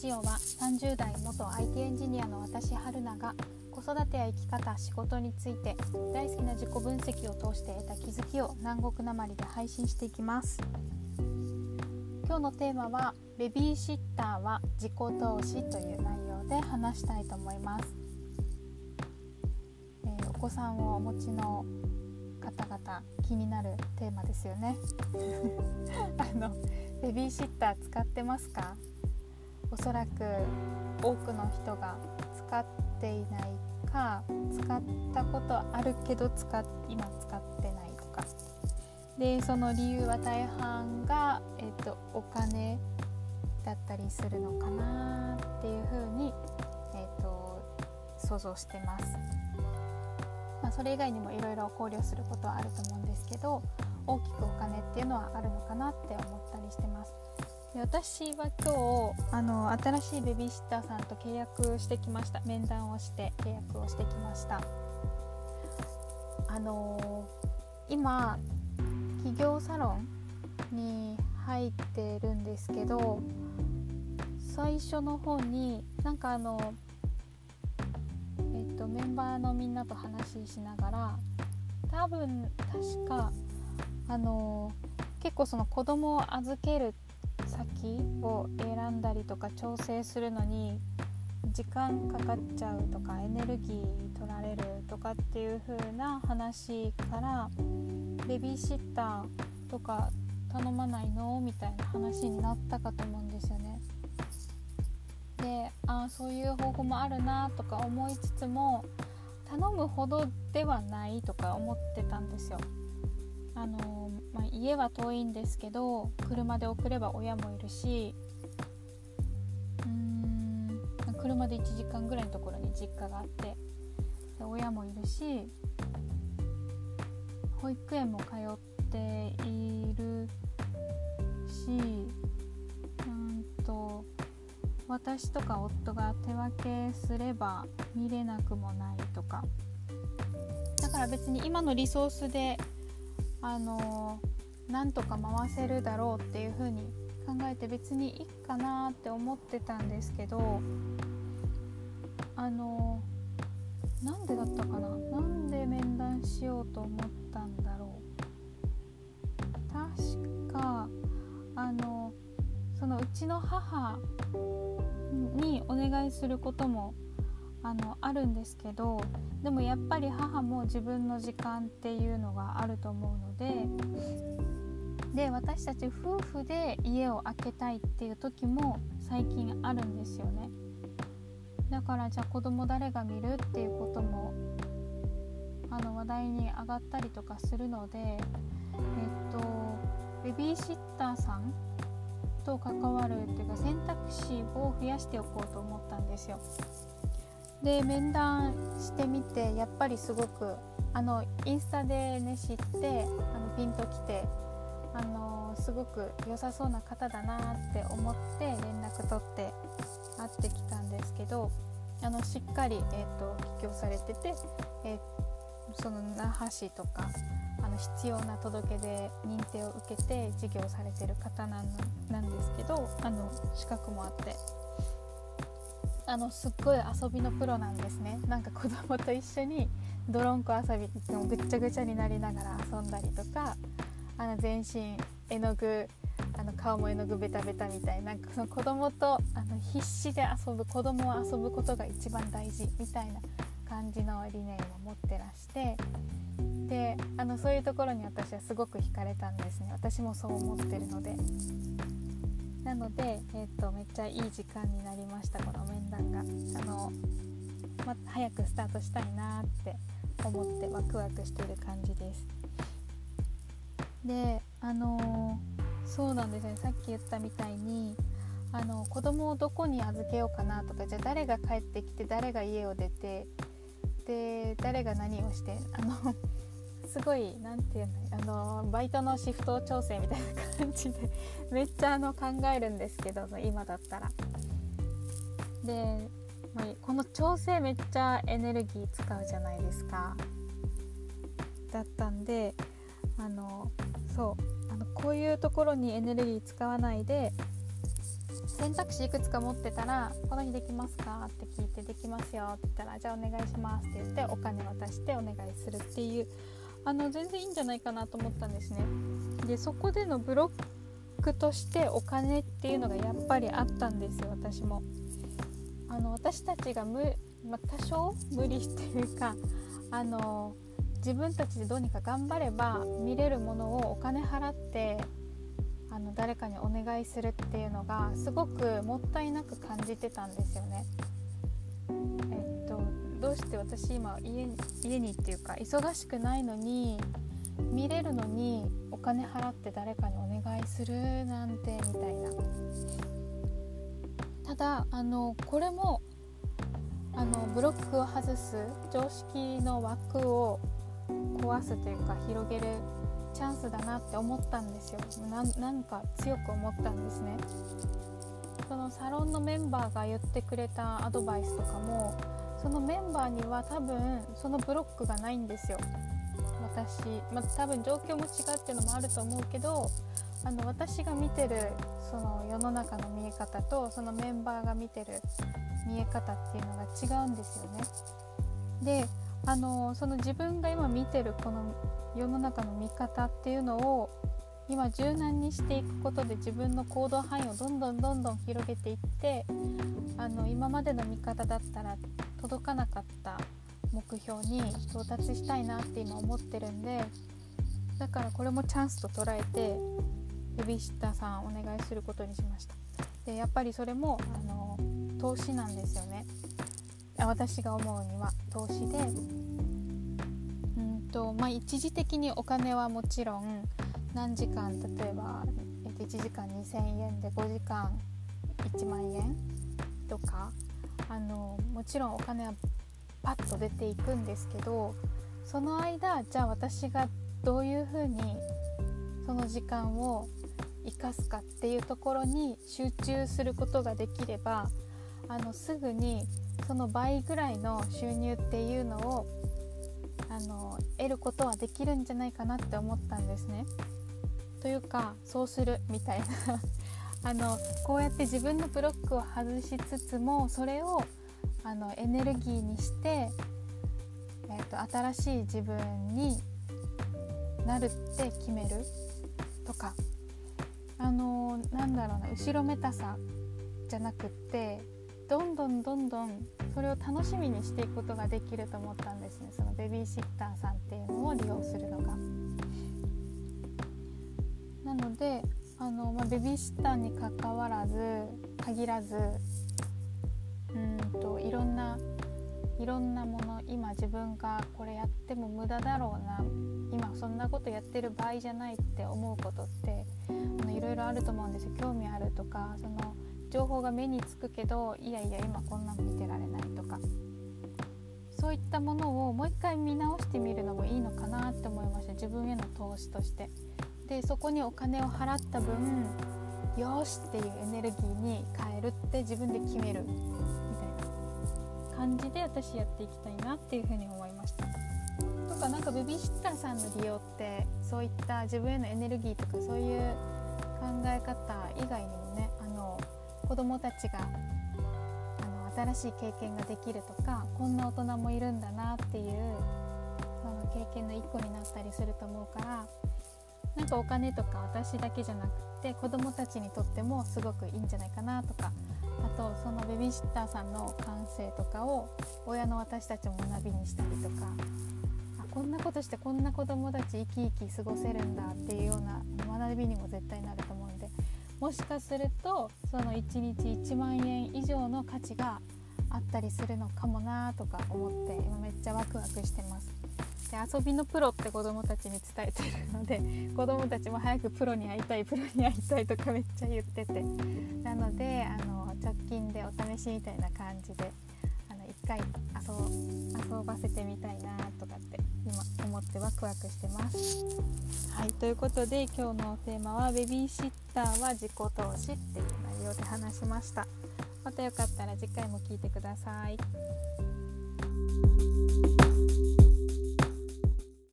ジオは30代元 IT エンジニアの私春菜が子育てや生き方仕事について大好きな自己分析を通して得た気づきを南国なまりで配信していきます。今日のテーマはベビーシッターは自己投資という内容で話したいと思います、えー、お子さんをお持ちの方々気になるテーマですよね。あのベビーシッター使ってますか？おそらく多くの人が使っていないか使ったことあるけど使今使ってないとかでその理由は大半が、えーと、お金だったりするのかなっていうふうに、えーと、想像してます。まあ、それ以外にもいろいろ考慮することはあると思うんですけど大きくお金っていうのはあるのかなって思ったりしてます。で私は今日あの新しいベビーシッターさんと契約してきました。面談をして契約をしてきました。あの今企業サロンに入ってるんですけど最初の方になんかあのえっとメンバーのみんなと話ししながら多分確かあの結構その子供を預けるって先を選んだりとか調整するのに時間かかっちゃうとかエネルギー取られるとかっていう風な話からベビーシッターとか頼まないのみたいな話になったかと思うんですよね。でああそういう方法もあるなとか思いつつも頼むほどではないとか思ってたんですよ。あのまあ、家は遠いんですけど車で送れば親もいるしうーん車で1時間ぐらいのところに実家があってで親もいるし保育園も通っているしうんと私とか夫が手分けすれば見れなくもないとか。だから別に今のリソースであのなんとか回せるだろうっていう風に考えて別にいいかなって思ってたんですけどあのなんでだったかな？なんで面談しようと思ったんだろう？確かあのそのうちの母にお願いすることもあのあるんですけどでもやっぱり母も自分の時間っていうのがあると思うのでで私たち夫婦で家を空けたいっていう時も最近あるんですよね。だからじゃあ子供誰が見るっていうこともあの話題に上がったりとかするのでえっとベビーシッターさんと関わるっていうか選択肢を増やしておこうと思ったんですよ。で面談してみてやっぱりすごくあのインスタでね知ってあのピンときてあのすごく良さそうな方だなって思って連絡取って会ってきたんですけどあのしっかり、えーと、帰郷されてて、えー、その那覇市とかあの必要な届け出認定を受けて事業されてる方なんなんですけどあの資格もあって。あのすっごい遊びのプロなんですね。なんか子供と一緒に泥んこ遊びってもぐっちゃぐちゃになりながら遊んだりとかあの全身絵の具あの顔も絵の具ベタベタみたいなんかその子供とあの必死で遊ぶ子供は遊ぶことが一番大事みたいな感じの理念を持ってらしてであのそういうところに私はすごく惹かれたんですね。私もそう思ってるので。なので、えーと、めっちゃいい時間になりましたこの面談が。あの、ま、早くスタートしたいなって思ってワクワクしてる感じです。であの、そうなんですね。さっき言ったみたいにあの子供をどこに預けようかなとかじゃあ誰が帰ってきて誰が家を出てで誰が何をしてあのすごい何て言うんだあのバイトのシフト調整みたいな感じでめっちゃあの考えるんですけど今だったら。で、この調整めっちゃエネルギー使うじゃないですか。だったんであのそうあのこういうところにエネルギー使わないで選択肢いくつか持ってたら「この日できますか?」って聞いて「できますよ」って言ったら「じゃあお願いします」って言ってお金渡してお願いするっていうあの全然いいんじゃないかなと思ったんですね。でそこでのブロックとしてお金っていうのがやっぱりあったんですよ私も。あの私たちが無、まあ、多少無理っていうかあの自分たちでどうにか頑張れば見れるものをお金払ってあの誰かにお願いするっていうのがすごくもったいなく感じてたんですよね。えっとどうして私今家に家にっていうか忙しくないのに見れるのにお金払って誰かにお願いするなんてみたいな。ただあのこれもあのブロックを外す常識の枠を壊すというか広げるチャンスだなって思ったんですよ。なんか強く思ったんですね。そのサロンのメンバーが言ってくれたアドバイスとかもそのメンバーには多分そのブロックがないんですよ私、まあ、多分状況も違うっていうのもあると思うけどあの私が見てるその世の中の見え方とそのメンバーが見てる見え方っていうのが違うんですよね。であのその自分が今見てるこの世の中の見方っていうのを今柔軟にしていくことで自分の行動範囲をどんどんどんどん広げていってあの今までの見方だったら届かなかった目標に到達したいなって今思ってるんでだからこれもチャンスと捉えてベビーシッターさんお願いすることにしました。でやっぱりそれもあの投資なんですよね。私が思うには投資で。うんと、まあ、一時的にお金はもちろん何時間例えば1時間2000円で5時間1万円とかあのもちろんお金はパッと出ていくんですけどその間じゃあ私がどういうふうにその時間を生かすかっていうところに集中することができればあのすぐにその倍ぐらいの収入っていうのをあの得ることはできるんじゃないかなって思ったんですね。というかそうするみたいな あのこうやって自分のブロックを外しつつもそれをあのエネルギーにして、えーと、新しい自分になるって決めるとかあのなんだろうな後ろめたさじゃなくってどんどんどんどんそれを楽しみにしていくことができると思ったんですね。そのベビーシッターさんっていうのを利用するのが。なのであの、まあ、ベビーシッターにかかわらず限らずうんといろんないろんなもの今自分がこれやっても無駄だろうな今そんなことやってる場合じゃないって思うことってあのいろいろあると思うんですよ。興味あるとかその情報が目につくけどいやいや今こんなの見てられないとか。そういったものをもう一回見直してみるのもいいのかなって思いました。自分への投資として。でそこにお金を払った分よしっていうエネルギーに変えるって自分で決める。みたいな感じで私やっていきたいなっていうふうに思いました。とかなんかベビーシッターさんの利用ってそういった自分へのエネルギーとかそういう考え方以外にもね子どもたちがあの新しい経験ができるとかこんな大人もいるんだなっていうその経験の一個になったりすると思うからなんかお金とか私だけじゃなくて子どもたちにとってもすごくいいんじゃないかなとかあとそのベビーシッターさんの感性とかを親の私たちも学びにしたりとかこんなことしてこんな子どもたち生き生き過ごせるんだっていうような学びにも絶対なると思う。もしかするとその1日1万円以上の価値があったりするのかもなとか思って今めっちゃワクワクしてます。で遊びのプロって子どもたちに伝えてるので 子どもたちも早くプロに会いたいプロに会いたいとかめっちゃ言っててなのであの直近でお試しみたいな感じであの1回遊ばせてみたいなとかっ今思ってワクワクしてます。はいということで今日のテーマは「ベビーシッターは自己投資」っていう内容で話しました。またよかったら次回も聴いてください。